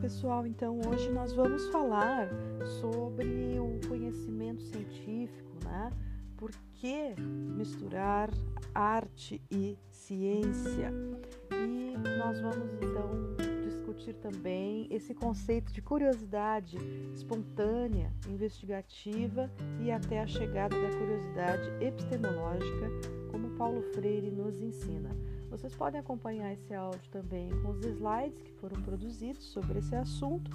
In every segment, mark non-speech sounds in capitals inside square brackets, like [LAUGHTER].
pessoal, então hoje nós vamos falar sobre o conhecimento científico, né? Por que misturar arte e ciência? E nós vamos então discutir também esse conceito de curiosidade espontânea, investigativa e até a chegada da curiosidade epistemológica, como Paulo Freire nos ensina. Vocês podem acompanhar esse áudio também com os slides que foram produzidos sobre esse assunto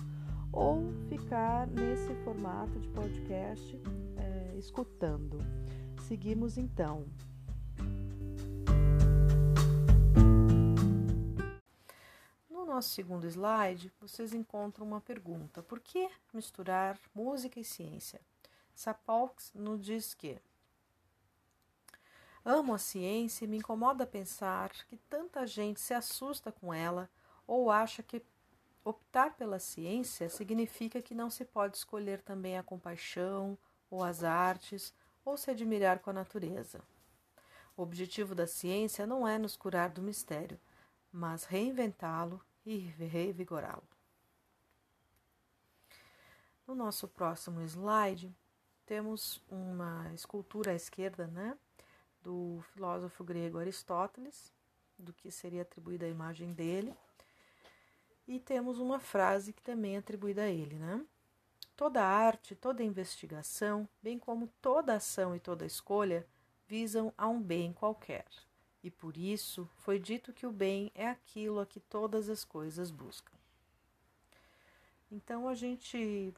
ou ficar nesse formato de podcast é, escutando. Seguimos então. No nosso segundo slide, vocês encontram uma pergunta: por que misturar música e ciência? Sapolsky nos diz que Amo a ciência e me incomoda pensar que tanta gente se assusta com ela ou acha que optar pela ciência significa que não se pode escolher também a compaixão ou as artes ou se admirar com a natureza. O objetivo da ciência não é nos curar do mistério, mas reinventá-lo e revigorá-lo. No nosso próximo slide, temos uma escultura à esquerda, né? Do filósofo grego Aristóteles, do que seria atribuída a imagem dele. E temos uma frase que também é atribuída a ele, né? Toda arte, toda investigação, bem como toda ação e toda escolha, visam a um bem qualquer. E por isso foi dito que o bem é aquilo a que todas as coisas buscam. Então a gente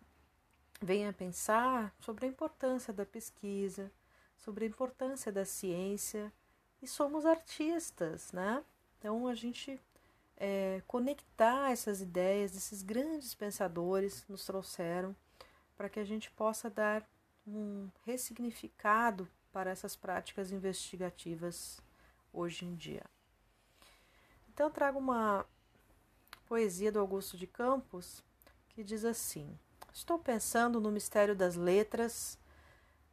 vem a pensar sobre a importância da pesquisa, sobre a importância da ciência e somos artistas, né? Então a gente é, conectar essas ideias, esses grandes pensadores nos trouxeram para que a gente possa dar um ressignificado para essas práticas investigativas hoje em dia. Então trago uma poesia do Augusto de Campos que diz assim: Estou pensando no mistério das letras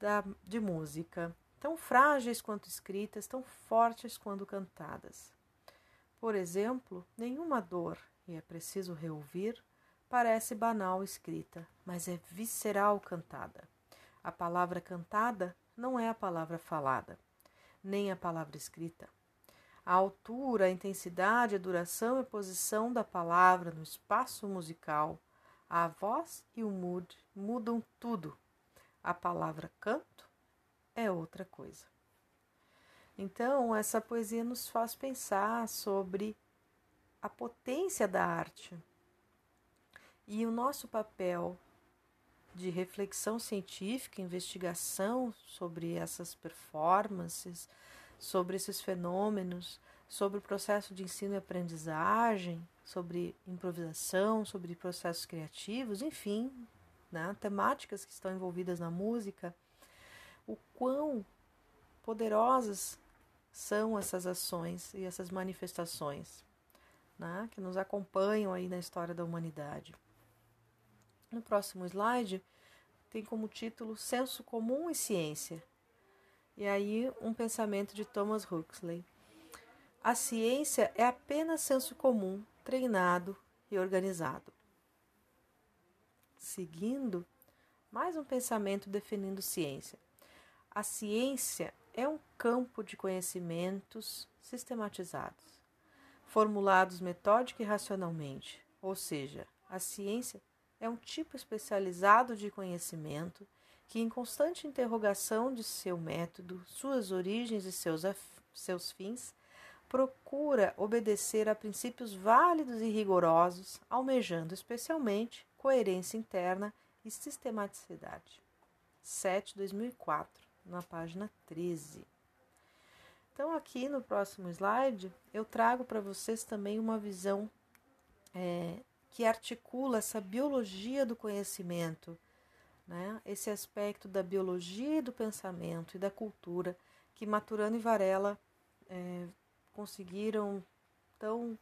da, de música, tão frágeis quanto escritas, tão fortes quanto cantadas. Por exemplo, nenhuma dor, e é preciso reouvir, parece banal escrita, mas é visceral cantada. A palavra cantada não é a palavra falada, nem a palavra escrita. A altura, a intensidade, a duração e a posição da palavra no espaço musical, a voz e o mood mudam tudo a palavra canto é outra coisa. Então, essa poesia nos faz pensar sobre a potência da arte e o nosso papel de reflexão científica, investigação sobre essas performances, sobre esses fenômenos, sobre o processo de ensino e aprendizagem, sobre improvisação, sobre processos criativos, enfim, né, temáticas que estão envolvidas na música, o quão poderosas são essas ações e essas manifestações né, que nos acompanham aí na história da humanidade. No próximo slide tem como título Senso Comum e Ciência. E aí um pensamento de Thomas Huxley. A ciência é apenas senso comum, treinado e organizado seguindo mais um pensamento definindo ciência. A ciência é um campo de conhecimentos sistematizados, formulados metódica e racionalmente, ou seja, a ciência é um tipo especializado de conhecimento que, em constante interrogação de seu método, suas origens e seus, seus fins, procura obedecer a princípios válidos e rigorosos, almejando especialmente coerência interna e sistematicidade. 7 2004, na página 13. Então, aqui no próximo slide, eu trago para vocês também uma visão é, que articula essa biologia do conhecimento, né? esse aspecto da biologia do pensamento e da cultura que Maturana e Varela é, conseguiram tão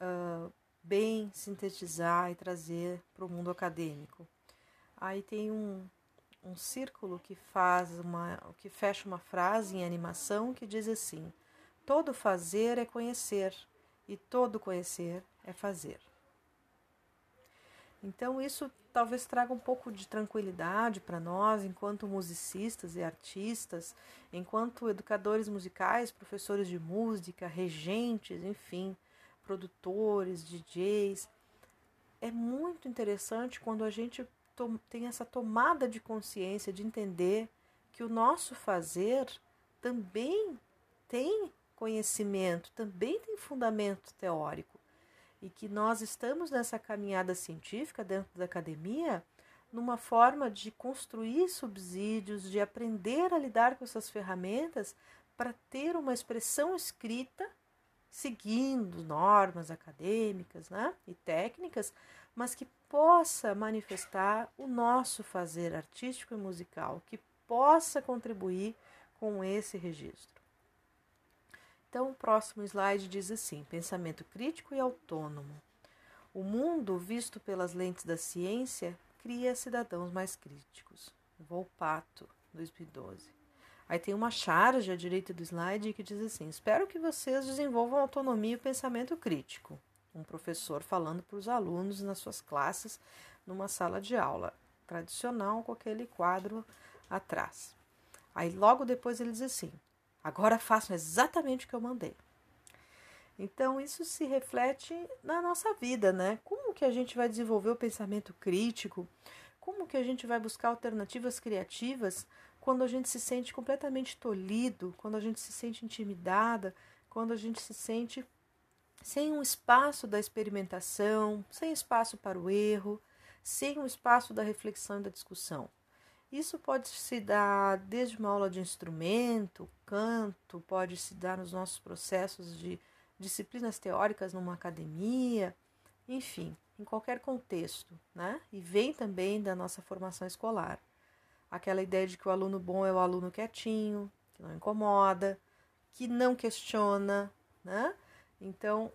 uh, bem sintetizar e trazer para o mundo acadêmico. Aí tem um, um círculo que faz uma, que fecha uma frase em animação que diz assim: todo fazer é conhecer e todo conhecer é fazer. Então, isso talvez traga um pouco de tranquilidade para nós, enquanto musicistas e artistas, enquanto educadores musicais, professores de música, regentes, enfim, produtores, DJs. É muito interessante quando a gente tem essa tomada de consciência de entender que o nosso fazer também tem conhecimento, também tem fundamento teórico e que nós estamos nessa caminhada científica dentro da academia numa forma de construir subsídios, de aprender a lidar com essas ferramentas para ter uma expressão escrita seguindo normas acadêmicas né, e técnicas, mas que possa manifestar o nosso fazer artístico e musical, que possa contribuir com esse registro. Então, o próximo slide diz assim: pensamento crítico e autônomo. O mundo, visto pelas lentes da ciência, cria cidadãos mais críticos. Volpato, 2012. Aí tem uma charge à direita do slide que diz assim: Espero que vocês desenvolvam autonomia e pensamento crítico. Um professor falando para os alunos nas suas classes, numa sala de aula tradicional, com aquele quadro atrás. Aí logo depois ele diz assim: Agora façam exatamente o que eu mandei. Então, isso se reflete na nossa vida, né? Como que a gente vai desenvolver o pensamento crítico? Como que a gente vai buscar alternativas criativas quando a gente se sente completamente tolhido, quando a gente se sente intimidada, quando a gente se sente sem um espaço da experimentação, sem espaço para o erro, sem um espaço da reflexão e da discussão? Isso pode se dar desde uma aula de instrumento, canto, pode se dar nos nossos processos de disciplinas teóricas numa academia, enfim, em qualquer contexto, né? E vem também da nossa formação escolar. Aquela ideia de que o aluno bom é o aluno quietinho, que não incomoda, que não questiona, né? Então,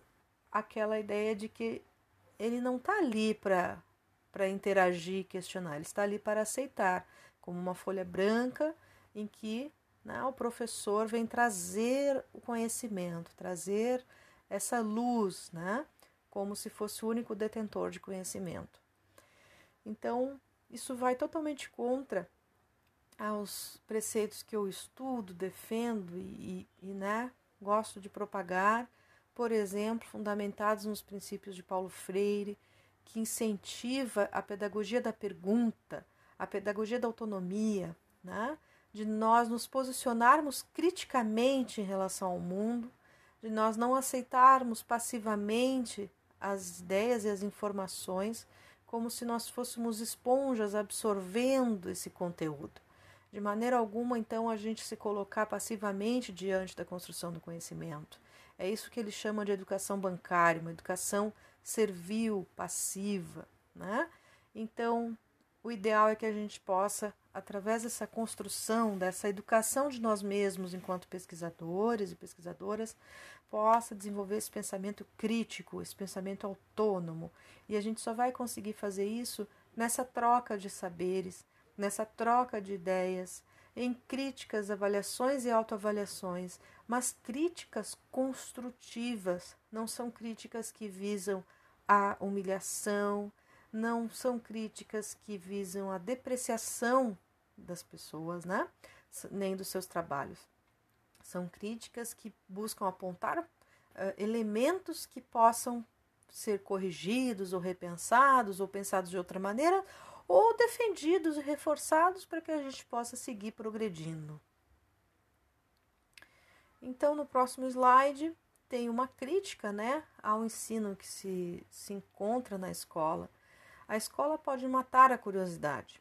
aquela ideia de que ele não está ali para interagir e questionar, ele está ali para aceitar como uma folha branca em que né, o professor vem trazer o conhecimento, trazer essa luz, né, como se fosse o único detentor de conhecimento. Então, isso vai totalmente contra aos preceitos que eu estudo, defendo e, e, né, gosto de propagar, por exemplo, fundamentados nos princípios de Paulo Freire, que incentiva a pedagogia da pergunta, a pedagogia da autonomia, né? de nós nos posicionarmos criticamente em relação ao mundo, de nós não aceitarmos passivamente as ideias e as informações como se nós fôssemos esponjas absorvendo esse conteúdo. De maneira alguma, então, a gente se colocar passivamente diante da construção do conhecimento. É isso que ele chama de educação bancária, uma educação servil, passiva. Né? Então, o ideal é que a gente possa, através dessa construção, dessa educação de nós mesmos enquanto pesquisadores e pesquisadoras, possa desenvolver esse pensamento crítico, esse pensamento autônomo. E a gente só vai conseguir fazer isso nessa troca de saberes, nessa troca de ideias, em críticas, avaliações e autoavaliações, mas críticas construtivas, não são críticas que visam a humilhação, não são críticas que visam a depreciação das pessoas, né? Nem dos seus trabalhos. São críticas que buscam apontar uh, elementos que possam ser corrigidos ou repensados ou pensados de outra maneira ou defendidos e reforçados para que a gente possa seguir progredindo. Então, no próximo slide, tem uma crítica né, ao ensino que se, se encontra na escola a escola pode matar a curiosidade.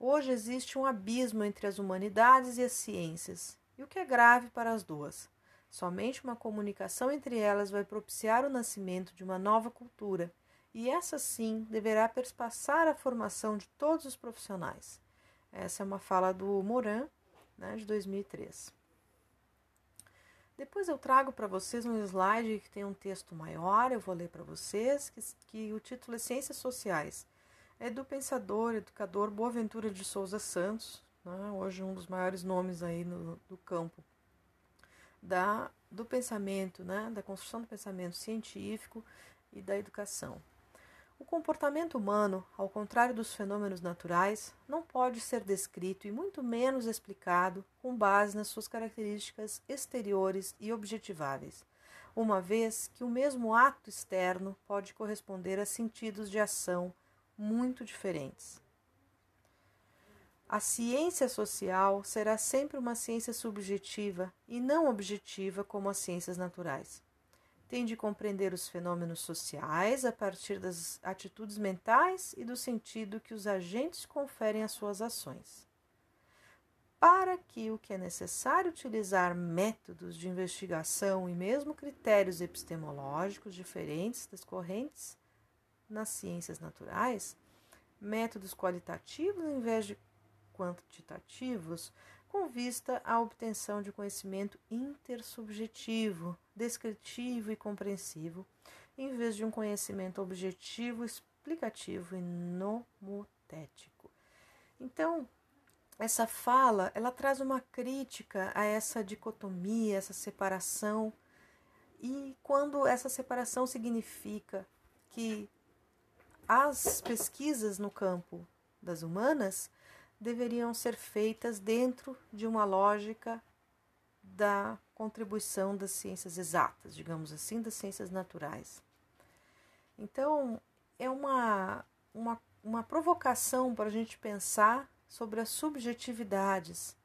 Hoje existe um abismo entre as humanidades e as ciências, e o que é grave para as duas. Somente uma comunicação entre elas vai propiciar o nascimento de uma nova cultura, e essa sim deverá perspassar a formação de todos os profissionais. Essa é uma fala do Moran, né, de 2003. Depois eu trago para vocês um slide que tem um texto maior, eu vou ler para vocês, que, que, o título é Ciências Sociais. É do pensador, educador Boaventura de Souza Santos, né, hoje um dos maiores nomes aí no, do campo da, do pensamento, né, da construção do pensamento científico e da educação. O comportamento humano, ao contrário dos fenômenos naturais, não pode ser descrito e muito menos explicado com base nas suas características exteriores e objetiváveis, uma vez que o mesmo ato externo pode corresponder a sentidos de ação muito diferentes. A ciência social será sempre uma ciência subjetiva e não objetiva como as ciências naturais. Tem de compreender os fenômenos sociais a partir das atitudes mentais e do sentido que os agentes conferem às suas ações. Para que o que é necessário utilizar métodos de investigação e mesmo critérios epistemológicos diferentes das correntes nas ciências naturais, métodos qualitativos em vez de quantitativos com vista à obtenção de conhecimento intersubjetivo, descritivo e compreensivo, em vez de um conhecimento objetivo, explicativo e nomotético. Então, essa fala, ela traz uma crítica a essa dicotomia, essa separação, e quando essa separação significa que as pesquisas no campo das humanas deveriam ser feitas dentro de uma lógica da contribuição das ciências exatas, digamos assim, das ciências naturais. Então, é uma, uma, uma provocação para a gente pensar sobre as subjetividades,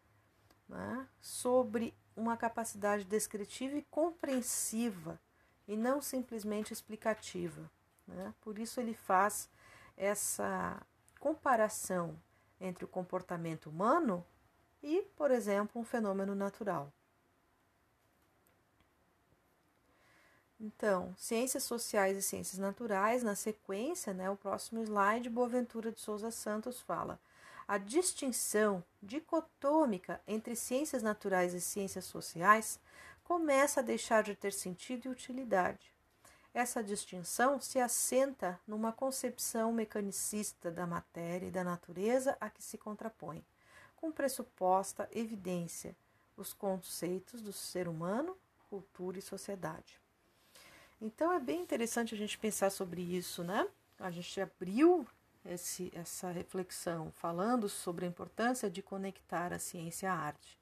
né? sobre uma capacidade descritiva e compreensiva, e não simplesmente explicativa. Né? Por isso, ele faz essa comparação entre o comportamento humano e, por exemplo, um fenômeno natural. Então, ciências sociais e ciências naturais, na sequência, né, o próximo slide, Boaventura de Souza Santos fala: a distinção dicotômica entre ciências naturais e ciências sociais começa a deixar de ter sentido e utilidade. Essa distinção se assenta numa concepção mecanicista da matéria e da natureza a que se contrapõe, com pressuposta evidência, os conceitos do ser humano, cultura e sociedade. Então é bem interessante a gente pensar sobre isso, né? A gente abriu esse, essa reflexão falando sobre a importância de conectar a ciência à arte.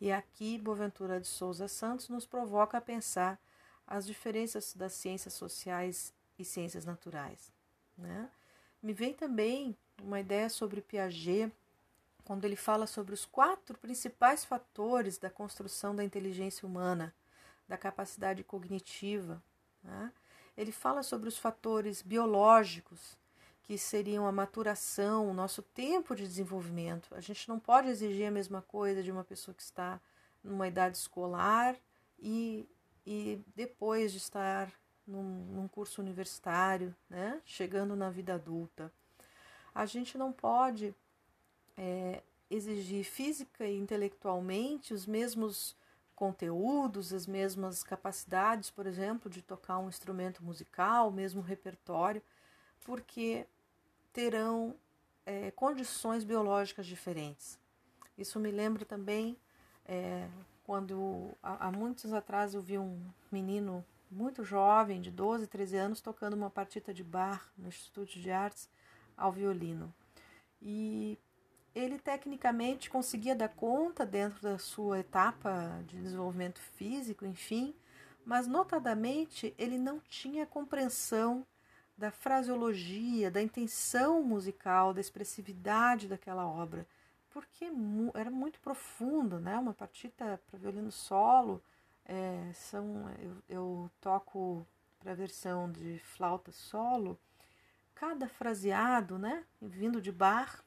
E aqui Boaventura de Souza Santos nos provoca a pensar as diferenças das ciências sociais e ciências naturais. Né? Me vem também uma ideia sobre Piaget, quando ele fala sobre os quatro principais fatores da construção da inteligência humana, da capacidade cognitiva. Né? Ele fala sobre os fatores biológicos, que seriam a maturação, o nosso tempo de desenvolvimento. A gente não pode exigir a mesma coisa de uma pessoa que está numa idade escolar e e depois de estar num, num curso universitário, né, chegando na vida adulta. A gente não pode é, exigir física e intelectualmente os mesmos conteúdos, as mesmas capacidades, por exemplo, de tocar um instrumento musical, o mesmo repertório, porque terão é, condições biológicas diferentes. Isso me lembra também é, quando há, há muitos atrás eu vi um menino muito jovem, de 12, 13 anos, tocando uma partita de bar no Instituto de Artes ao violino. E ele tecnicamente conseguia dar conta dentro da sua etapa de desenvolvimento físico, enfim, mas notadamente ele não tinha compreensão da fraseologia, da intenção musical, da expressividade daquela obra porque era muito profundo, né? Uma partita para violino solo, é, são, eu, eu toco para a versão de flauta solo, cada fraseado, né? Vindo de bar,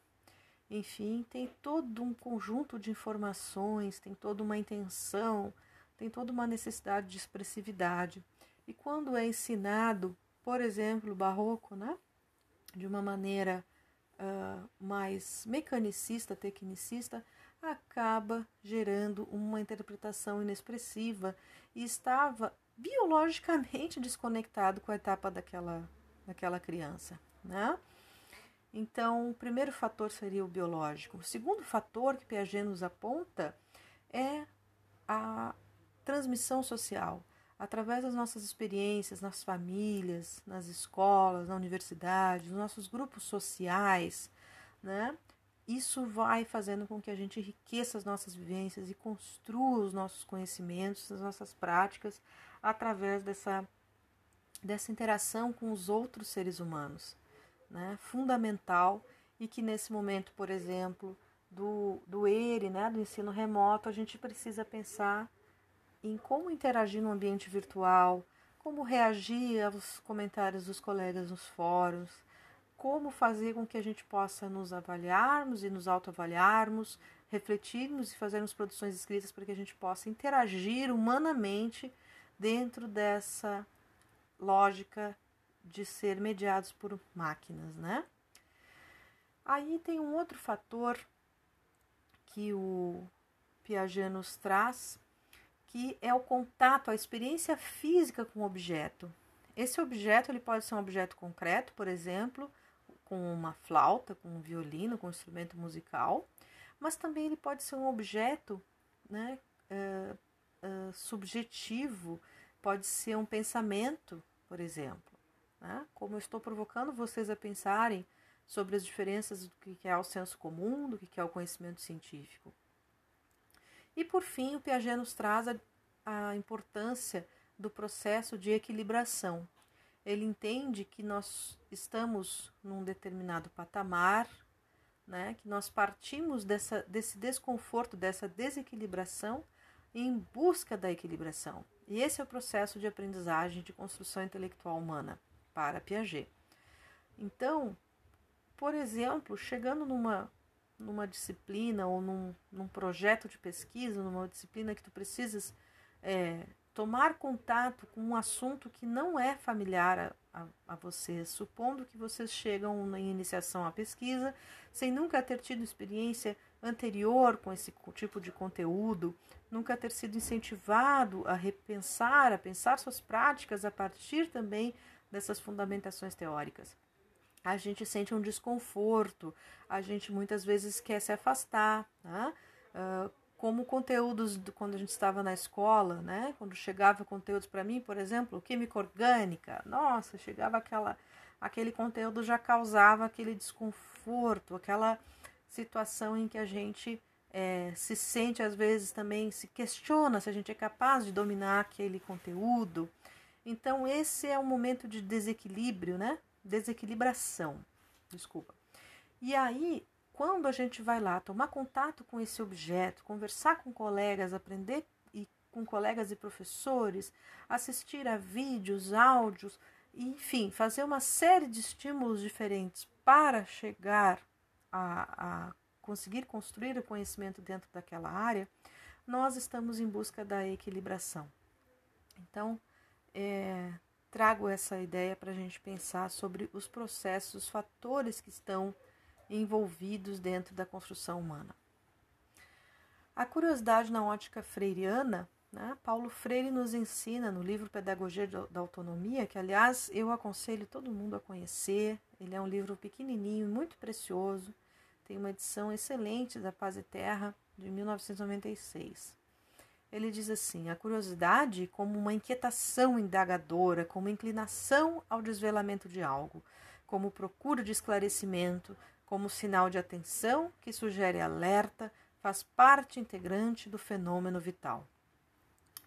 enfim, tem todo um conjunto de informações, tem toda uma intenção, tem toda uma necessidade de expressividade. E quando é ensinado, por exemplo, barroco, né? De uma maneira uh, mais mecanicista, tecnicista, acaba gerando uma interpretação inexpressiva e estava biologicamente [LAUGHS] desconectado com a etapa daquela, daquela criança. Né? Então, o primeiro fator seria o biológico. O segundo fator que Piaget nos aponta é a transmissão social, através das nossas experiências nas famílias, nas escolas, na universidade, nos nossos grupos sociais, né? Isso vai fazendo com que a gente enriqueça as nossas vivências e construa os nossos conhecimentos, as nossas práticas através dessa, dessa interação com os outros seres humanos, né? Fundamental e que nesse momento, por exemplo, do, do ERE, né, do ensino remoto, a gente precisa pensar em como interagir no ambiente virtual, como reagir aos comentários dos colegas nos fóruns, como fazer com que a gente possa nos avaliarmos e nos autoavaliarmos, refletirmos e fazermos produções escritas para que a gente possa interagir humanamente dentro dessa lógica de ser mediados por máquinas, né? Aí tem um outro fator que o Piaget nos traz, que é o contato, a experiência física com o objeto. Esse objeto ele pode ser um objeto concreto, por exemplo, com uma flauta, com um violino, com um instrumento musical, mas também ele pode ser um objeto né, uh, uh, subjetivo, pode ser um pensamento, por exemplo. Né? Como eu estou provocando vocês a pensarem sobre as diferenças do que é o senso comum, do que é o conhecimento científico. E por fim, o Piaget nos traz a, a importância do processo de equilibração. Ele entende que nós estamos num determinado patamar, né, que nós partimos dessa, desse desconforto, dessa desequilibração em busca da equilibração. E esse é o processo de aprendizagem de construção intelectual humana para Piaget. Então, por exemplo, chegando numa, numa disciplina ou num, num projeto de pesquisa, numa disciplina que tu precisas é, tomar contato com um assunto que não é familiar a, a, a vocês, supondo que vocês chegam na iniciação à pesquisa sem nunca ter tido experiência anterior com esse tipo de conteúdo, nunca ter sido incentivado a repensar, a pensar suas práticas a partir também dessas fundamentações teóricas a gente sente um desconforto, a gente muitas vezes quer se afastar, né? Uh, como conteúdos do, quando a gente estava na escola, né? Quando chegava conteúdos para mim, por exemplo, química orgânica, nossa, chegava aquela, aquele conteúdo já causava aquele desconforto, aquela situação em que a gente é, se sente às vezes também se questiona se a gente é capaz de dominar aquele conteúdo. Então esse é um momento de desequilíbrio, né? Desequilibração. Desculpa. E aí, quando a gente vai lá tomar contato com esse objeto, conversar com colegas, aprender e com colegas e professores, assistir a vídeos, áudios, enfim, fazer uma série de estímulos diferentes para chegar a, a conseguir construir o conhecimento dentro daquela área, nós estamos em busca da equilibração. Então, é, trago essa ideia para a gente pensar sobre os processos, os fatores que estão envolvidos dentro da construção humana. A curiosidade na ótica freiriana, né, Paulo Freire nos ensina no livro Pedagogia da Autonomia, que aliás eu aconselho todo mundo a conhecer. Ele é um livro pequenininho, muito precioso, tem uma edição excelente da Paz e Terra de 1996. Ele diz assim: a curiosidade como uma inquietação indagadora, como inclinação ao desvelamento de algo, como procura de esclarecimento, como sinal de atenção que sugere alerta, faz parte integrante do fenômeno vital.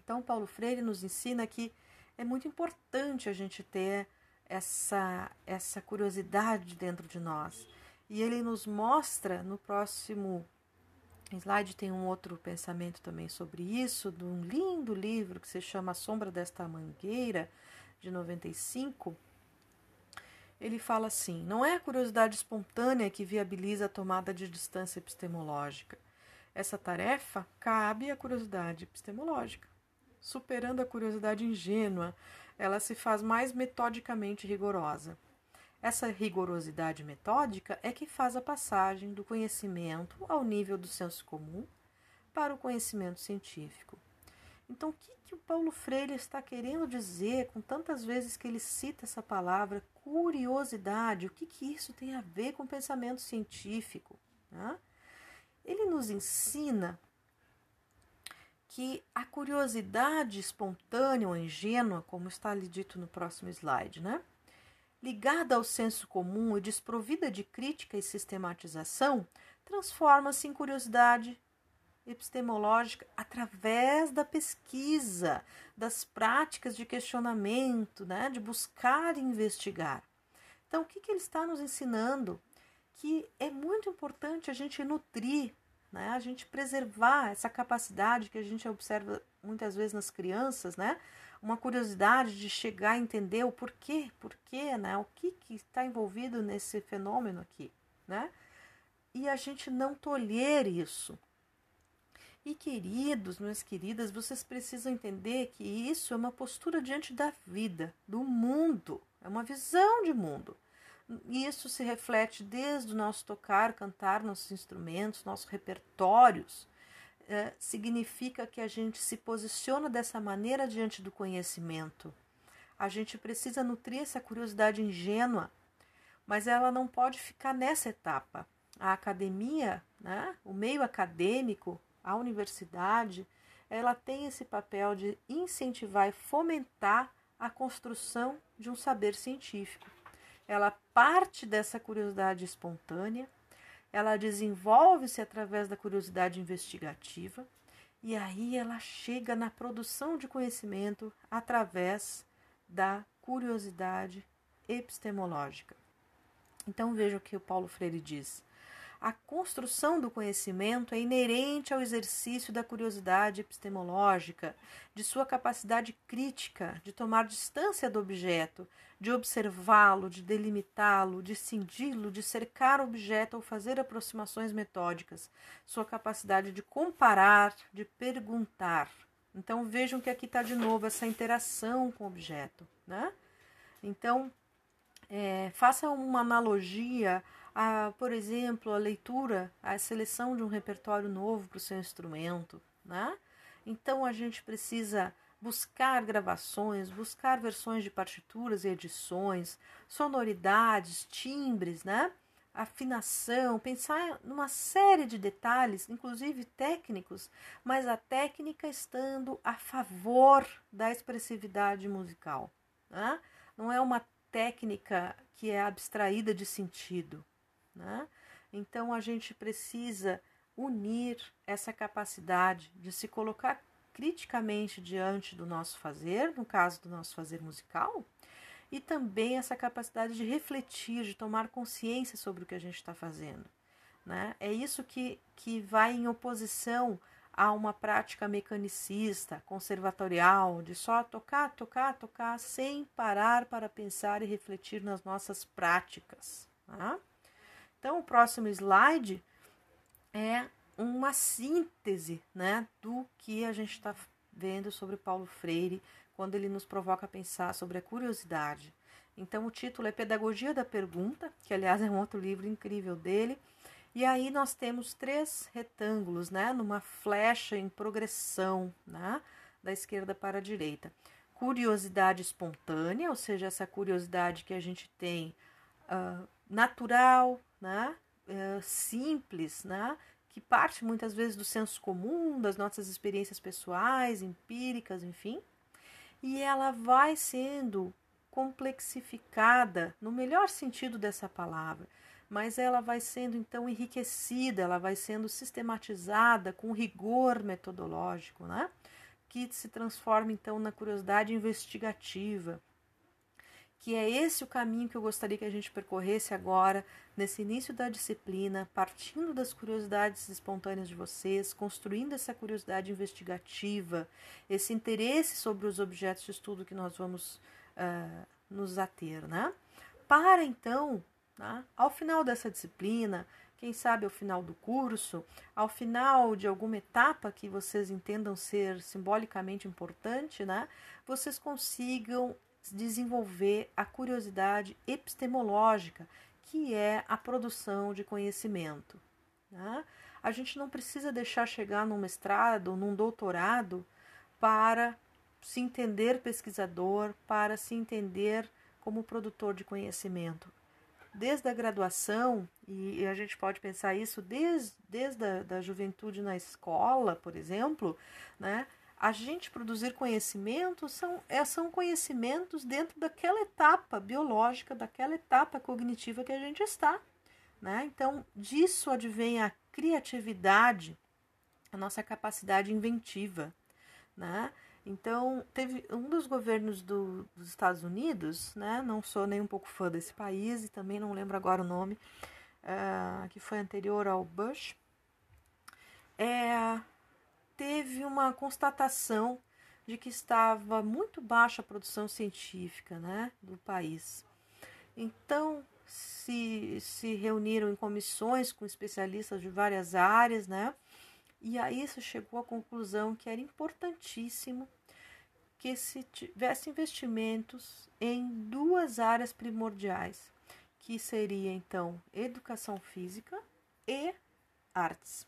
Então, Paulo Freire nos ensina que é muito importante a gente ter essa, essa curiosidade dentro de nós. E ele nos mostra no próximo slide tem um outro pensamento também sobre isso, de um lindo livro que se chama A Sombra desta Mangueira, de 95. Ele fala assim: não é a curiosidade espontânea que viabiliza a tomada de distância epistemológica. Essa tarefa cabe à curiosidade epistemológica. Superando a curiosidade ingênua, ela se faz mais metodicamente rigorosa. Essa rigorosidade metódica é que faz a passagem do conhecimento ao nível do senso comum para o conhecimento científico. Então, o que, que o Paulo Freire está querendo dizer com tantas vezes que ele cita essa palavra curiosidade? O que, que isso tem a ver com o pensamento científico? Né? Ele nos ensina que a curiosidade espontânea ou ingênua, como está ali dito no próximo slide, né? Ligada ao senso comum e desprovida de crítica e sistematização, transforma-se em curiosidade epistemológica através da pesquisa, das práticas de questionamento, né, de buscar e investigar. Então, o que, que ele está nos ensinando? Que é muito importante a gente nutrir, né, a gente preservar essa capacidade que a gente observa muitas vezes nas crianças, né, uma curiosidade de chegar a entender o porquê, porquê, né, o que que está envolvido nesse fenômeno aqui, né, e a gente não tolher isso, e queridos, minhas queridas, vocês precisam entender que isso é uma postura diante da vida, do mundo, é uma visão de mundo. Isso se reflete desde o nosso tocar, cantar nossos instrumentos, nossos repertórios. É, significa que a gente se posiciona dessa maneira diante do conhecimento. A gente precisa nutrir essa curiosidade ingênua, mas ela não pode ficar nessa etapa. A academia, né, o meio acadêmico, a universidade, ela tem esse papel de incentivar e fomentar a construção de um saber científico. Ela parte dessa curiosidade espontânea, ela desenvolve-se através da curiosidade investigativa e aí ela chega na produção de conhecimento através da curiosidade epistemológica. Então veja o que o Paulo Freire diz. A construção do conhecimento é inerente ao exercício da curiosidade epistemológica, de sua capacidade crítica, de tomar distância do objeto, de observá-lo, de delimitá-lo, de cindi-lo, de cercar o objeto ou fazer aproximações metódicas, sua capacidade de comparar, de perguntar. Então vejam que aqui está de novo essa interação com o objeto. Né? Então, é, faça uma analogia a, por exemplo, a leitura, a seleção de um repertório novo para o seu instrumento, né? Então a gente precisa buscar gravações, buscar versões de partituras e edições, sonoridades, timbres, né? Afinação, pensar numa série de detalhes, inclusive técnicos, mas a técnica estando a favor da expressividade musical. Né? Não é uma técnica que é abstraída de sentido, né? Então a gente precisa unir essa capacidade de se colocar criticamente diante do nosso fazer, no caso do nosso fazer musical, e também essa capacidade de refletir, de tomar consciência sobre o que a gente está fazendo. Né? É isso que, que vai em oposição a uma prática mecanicista, conservatorial, de só tocar, tocar, tocar, sem parar para pensar e refletir nas nossas práticas. Tá? Então, o próximo slide é uma síntese né, do que a gente está vendo sobre Paulo Freire quando ele nos provoca a pensar sobre a curiosidade. Então, o título é Pedagogia da Pergunta, que aliás é um outro livro incrível dele. E aí nós temos três retângulos, né, numa flecha em progressão, né, da esquerda para a direita. Curiosidade espontânea, ou seja, essa curiosidade que a gente tem uh, natural, né? É, simples, né? que parte muitas vezes do senso comum, das nossas experiências pessoais, empíricas, enfim, e ela vai sendo complexificada no melhor sentido dessa palavra, mas ela vai sendo então enriquecida, ela vai sendo sistematizada com rigor metodológico, né? Que se transforma então na curiosidade investigativa que é esse o caminho que eu gostaria que a gente percorresse agora, nesse início da disciplina, partindo das curiosidades espontâneas de vocês, construindo essa curiosidade investigativa, esse interesse sobre os objetos de estudo que nós vamos uh, nos ater, né? Para então, né, ao final dessa disciplina, quem sabe ao final do curso, ao final de alguma etapa que vocês entendam ser simbolicamente importante, né, vocês consigam desenvolver a curiosidade epistemológica, que é a produção de conhecimento. Né? A gente não precisa deixar chegar num mestrado, num doutorado, para se entender pesquisador, para se entender como produtor de conhecimento. desde a graduação, e, a gente pode pensar isso desde, desde a da juventude na escola, por exemplo, né? A gente produzir conhecimentos são, é, são conhecimentos dentro daquela etapa biológica, daquela etapa cognitiva que a gente está. Né? Então, disso advém a criatividade, a nossa capacidade inventiva. Né? Então, teve um dos governos do, dos Estados Unidos, né? não sou nem um pouco fã desse país e também não lembro agora o nome, uh, que foi anterior ao Bush, é, teve uma constatação de que estava muito baixa a produção científica né, do país. Então, se, se reuniram em comissões com especialistas de várias áreas, né? E aí se chegou à conclusão que era importantíssimo que se tivesse investimentos em duas áreas primordiais, que seria então educação física e artes.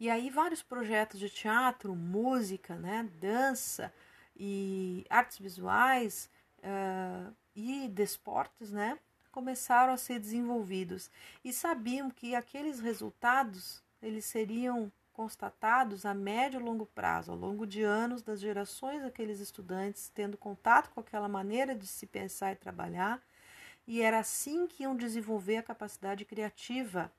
E aí vários projetos de teatro, música, né, dança e artes visuais uh, e desportos, né, começaram a ser desenvolvidos. E sabiam que aqueles resultados eles seriam constatados a médio e longo prazo, ao longo de anos das gerações daqueles estudantes tendo contato com aquela maneira de se pensar e trabalhar, e era assim que iam desenvolver a capacidade criativa,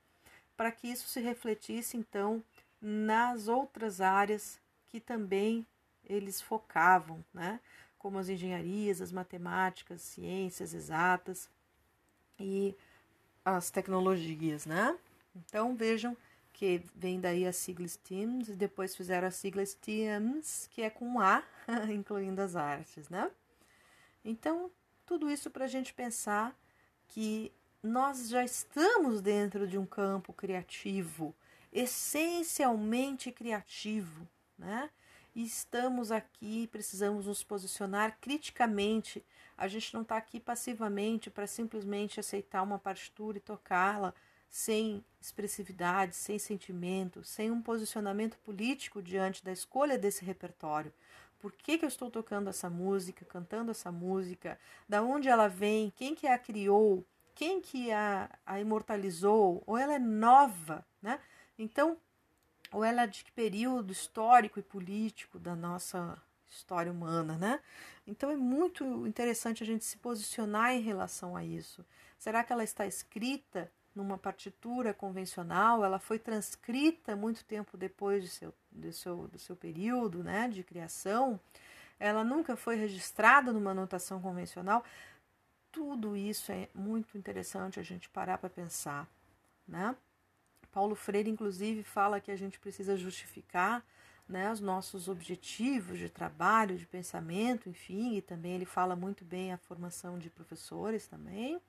para que isso se refletisse então nas outras áreas que também eles focavam, né? como as engenharias, as matemáticas, ciências exatas e as tecnologias, né? Então vejam que vem daí a sigla STEAMS e depois fizeram a sigla STEAMS, que é com A, [LAUGHS] incluindo as artes, né? Então, tudo isso para a gente pensar que nós já estamos dentro de um campo criativo, essencialmente criativo, né? E estamos aqui, precisamos nos posicionar criticamente. A gente não está aqui passivamente para simplesmente aceitar uma partitura e tocá-la sem expressividade, sem sentimento, sem um posicionamento político diante da escolha desse repertório. Por que, que eu estou tocando essa música, cantando essa música? Da onde ela vem? Quem que a criou? Quem que a, a imortalizou? Ou ela é nova, né? Então, ou ela é de que período histórico e político da nossa história humana, né? Então é muito interessante a gente se posicionar em relação a isso. Será que ela está escrita numa partitura convencional? Ela foi transcrita muito tempo depois de seu, de seu, do seu período né, de criação? Ela nunca foi registrada numa notação convencional? Tudo isso é muito interessante a gente parar para pensar, né? Paulo Freire, inclusive, fala que a gente precisa justificar né, os nossos objetivos de trabalho, de pensamento, enfim, e também ele fala muito bem a formação de professores também.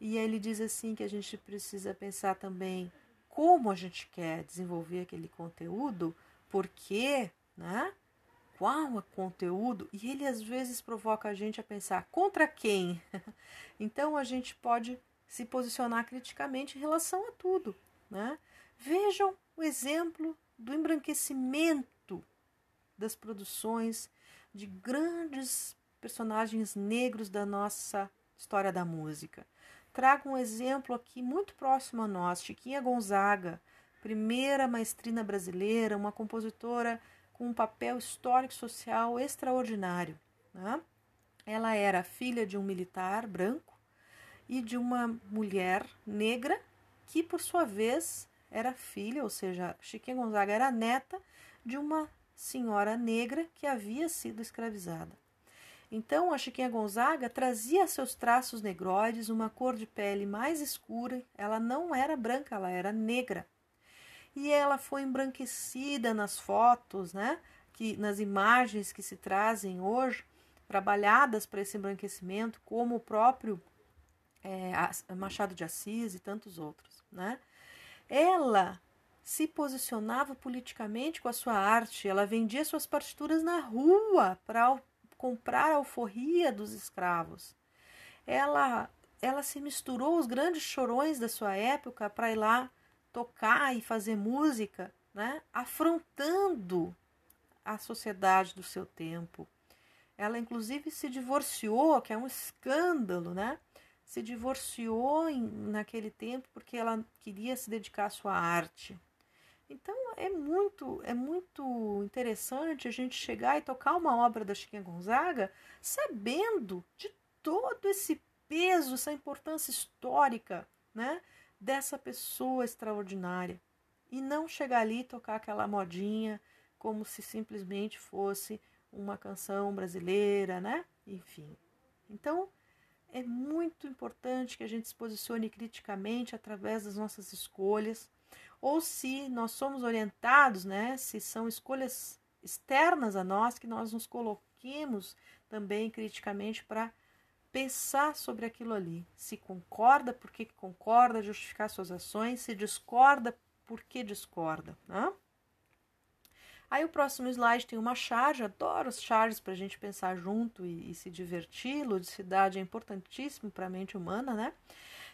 E ele diz assim que a gente precisa pensar também como a gente quer desenvolver aquele conteúdo, porque, né? Qual é o conteúdo? E ele às vezes provoca a gente a pensar contra quem? [LAUGHS] então a gente pode se posicionar criticamente em relação a tudo. Né? Vejam o exemplo do embranquecimento das produções de grandes personagens negros da nossa história da música. Trago um exemplo aqui muito próximo a nós, Chiquinha Gonzaga, primeira maestrina brasileira, uma compositora com um papel histórico social extraordinário. Né? Ela era filha de um militar branco e de uma mulher negra que por sua vez era filha, ou seja, Chiquinha Gonzaga era neta de uma senhora negra que havia sido escravizada. Então, a Chiquinha Gonzaga trazia seus traços negroides, uma cor de pele mais escura, ela não era branca, ela era negra. E ela foi embranquecida nas fotos, né? Que, nas imagens que se trazem hoje, trabalhadas para esse embranquecimento, como o próprio é, Machado de Assis e tantos outros né? Ela se posicionava politicamente com a sua arte, ela vendia suas partituras na rua para comprar a alforria dos escravos. Ela ela se misturou aos grandes chorões da sua época para ir lá tocar e fazer música, né? afrontando a sociedade do seu tempo. Ela inclusive se divorciou, que é um escândalo, né? Se divorciou em, naquele tempo porque ela queria se dedicar à sua arte. Então é muito é muito interessante a gente chegar e tocar uma obra da Chiquinha Gonzaga sabendo de todo esse peso, essa importância histórica, né, dessa pessoa extraordinária e não chegar ali e tocar aquela modinha como se simplesmente fosse uma canção brasileira, né? Enfim. Então, é muito importante que a gente se posicione criticamente através das nossas escolhas, ou se nós somos orientados, né, se são escolhas externas a nós, que nós nos coloquemos também criticamente para pensar sobre aquilo ali. Se concorda, por que concorda, justificar suas ações, se discorda, por que discorda. Né? Aí o próximo slide tem uma charge, adoro as charges para a gente pensar junto e, e se divertir. Ludicidade é importantíssimo para a mente humana, né?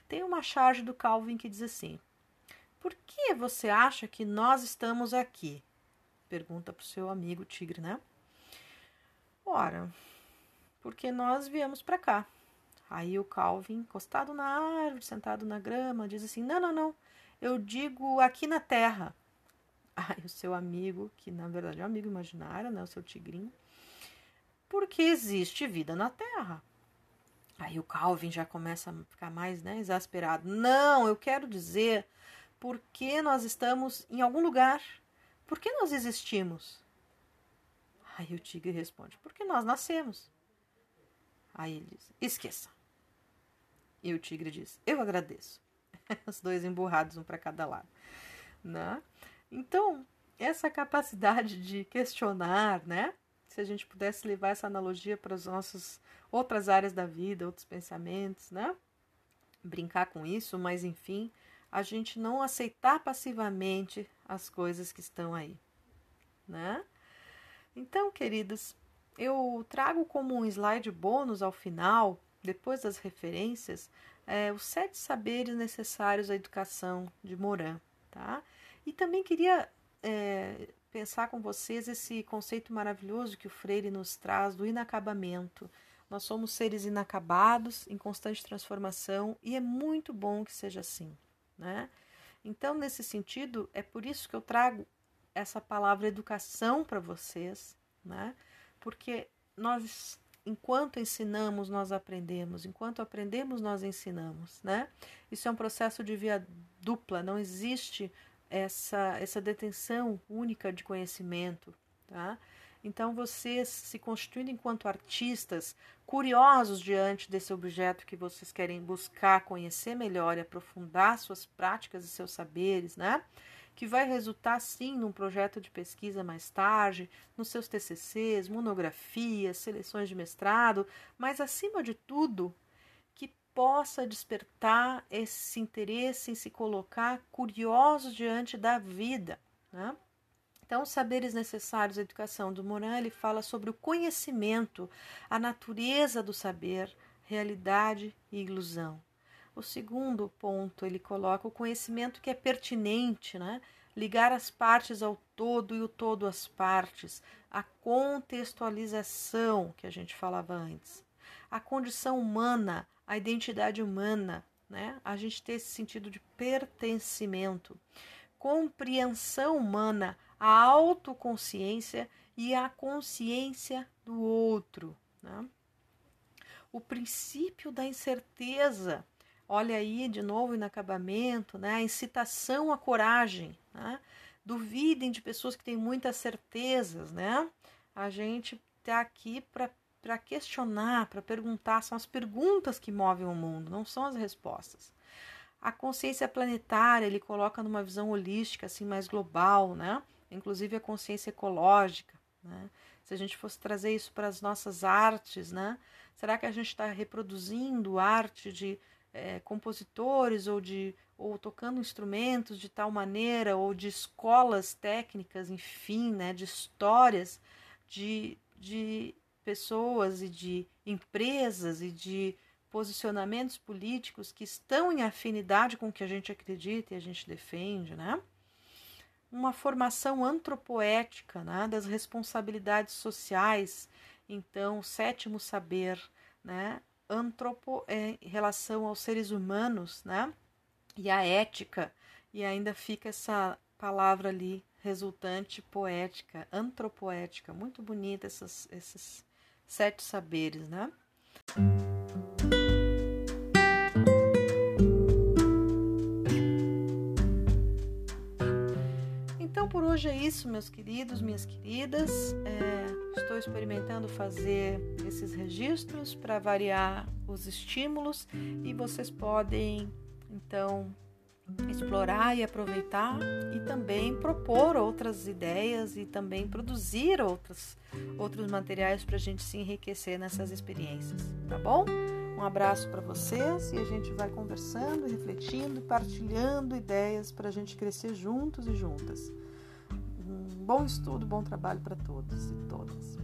Tem uma charge do Calvin que diz assim: Por que você acha que nós estamos aqui? Pergunta para o seu amigo tigre, né? Ora, porque nós viemos para cá. Aí o Calvin, encostado na árvore, sentado na grama, diz assim: Não, não, não. Eu digo aqui na terra. [LAUGHS] Aí o seu amigo, que na verdade é um amigo imaginário, né, o seu tigrinho, porque existe vida na Terra. Aí o Calvin já começa a ficar mais né, exasperado. Não, eu quero dizer porque nós estamos em algum lugar. Por que nós existimos? Aí o tigre responde: porque nós nascemos. Aí ele diz: esqueça. E o tigre diz: eu agradeço. [LAUGHS] Os dois emburrados, um para cada lado. Né? Então, essa capacidade de questionar, né? Se a gente pudesse levar essa analogia para as nossas outras áreas da vida, outros pensamentos, né? Brincar com isso, mas enfim, a gente não aceitar passivamente as coisas que estão aí, né? Então, queridos, eu trago como um slide bônus ao final, depois das referências, é, os sete saberes necessários à educação de Moran, tá? E também queria é, pensar com vocês esse conceito maravilhoso que o Freire nos traz do inacabamento. Nós somos seres inacabados, em constante transformação, e é muito bom que seja assim. Né? Então, nesse sentido, é por isso que eu trago essa palavra educação para vocês, né? porque nós, enquanto ensinamos, nós aprendemos, enquanto aprendemos, nós ensinamos. Né? Isso é um processo de via dupla, não existe essa, essa detenção única de conhecimento. Tá? Então, vocês se constituindo enquanto artistas, curiosos diante desse objeto que vocês querem buscar conhecer melhor e aprofundar suas práticas e seus saberes, né? que vai resultar sim num projeto de pesquisa mais tarde, nos seus TCCs, monografias, seleções de mestrado, mas acima de tudo, possa despertar esse interesse em se colocar curioso diante da vida. Né? Então, os saberes necessários à educação do Moran, ele fala sobre o conhecimento, a natureza do saber, realidade e ilusão. O segundo ponto, ele coloca o conhecimento que é pertinente, né? ligar as partes ao todo e o todo às partes, a contextualização que a gente falava antes, a condição humana, a identidade humana, né? A gente ter esse sentido de pertencimento, compreensão humana, a autoconsciência e a consciência do outro, né? O princípio da incerteza, olha aí de novo o inacabamento, né? A incitação à coragem, né? Duvidem de pessoas que têm muitas certezas, né? A gente está aqui para para questionar, para perguntar, são as perguntas que movem o mundo, não são as respostas. A consciência planetária ele coloca numa visão holística, assim, mais global, né? Inclusive a consciência ecológica, né? Se a gente fosse trazer isso para as nossas artes, né? Será que a gente está reproduzindo arte de é, compositores ou de ou tocando instrumentos de tal maneira ou de escolas técnicas, enfim, né? De histórias de, de pessoas e de empresas e de posicionamentos políticos que estão em afinidade com o que a gente acredita e a gente defende, né? Uma formação antropoética, né, das responsabilidades sociais. Então, sétimo saber, né, antropo é em relação aos seres humanos, né? E a ética, e ainda fica essa palavra ali resultante poética, antropoética, muito bonita essas, esses sete saberes, né? Então por hoje é isso, meus queridos, minhas queridas. É, estou experimentando fazer esses registros para variar os estímulos e vocês podem então explorar e aproveitar e também propor outras ideias e também produzir outros, outros materiais para a gente se enriquecer nessas experiências, tá bom? Um abraço para vocês e a gente vai conversando, refletindo, partilhando ideias para a gente crescer juntos e juntas. Um bom estudo, bom trabalho para todos e todas.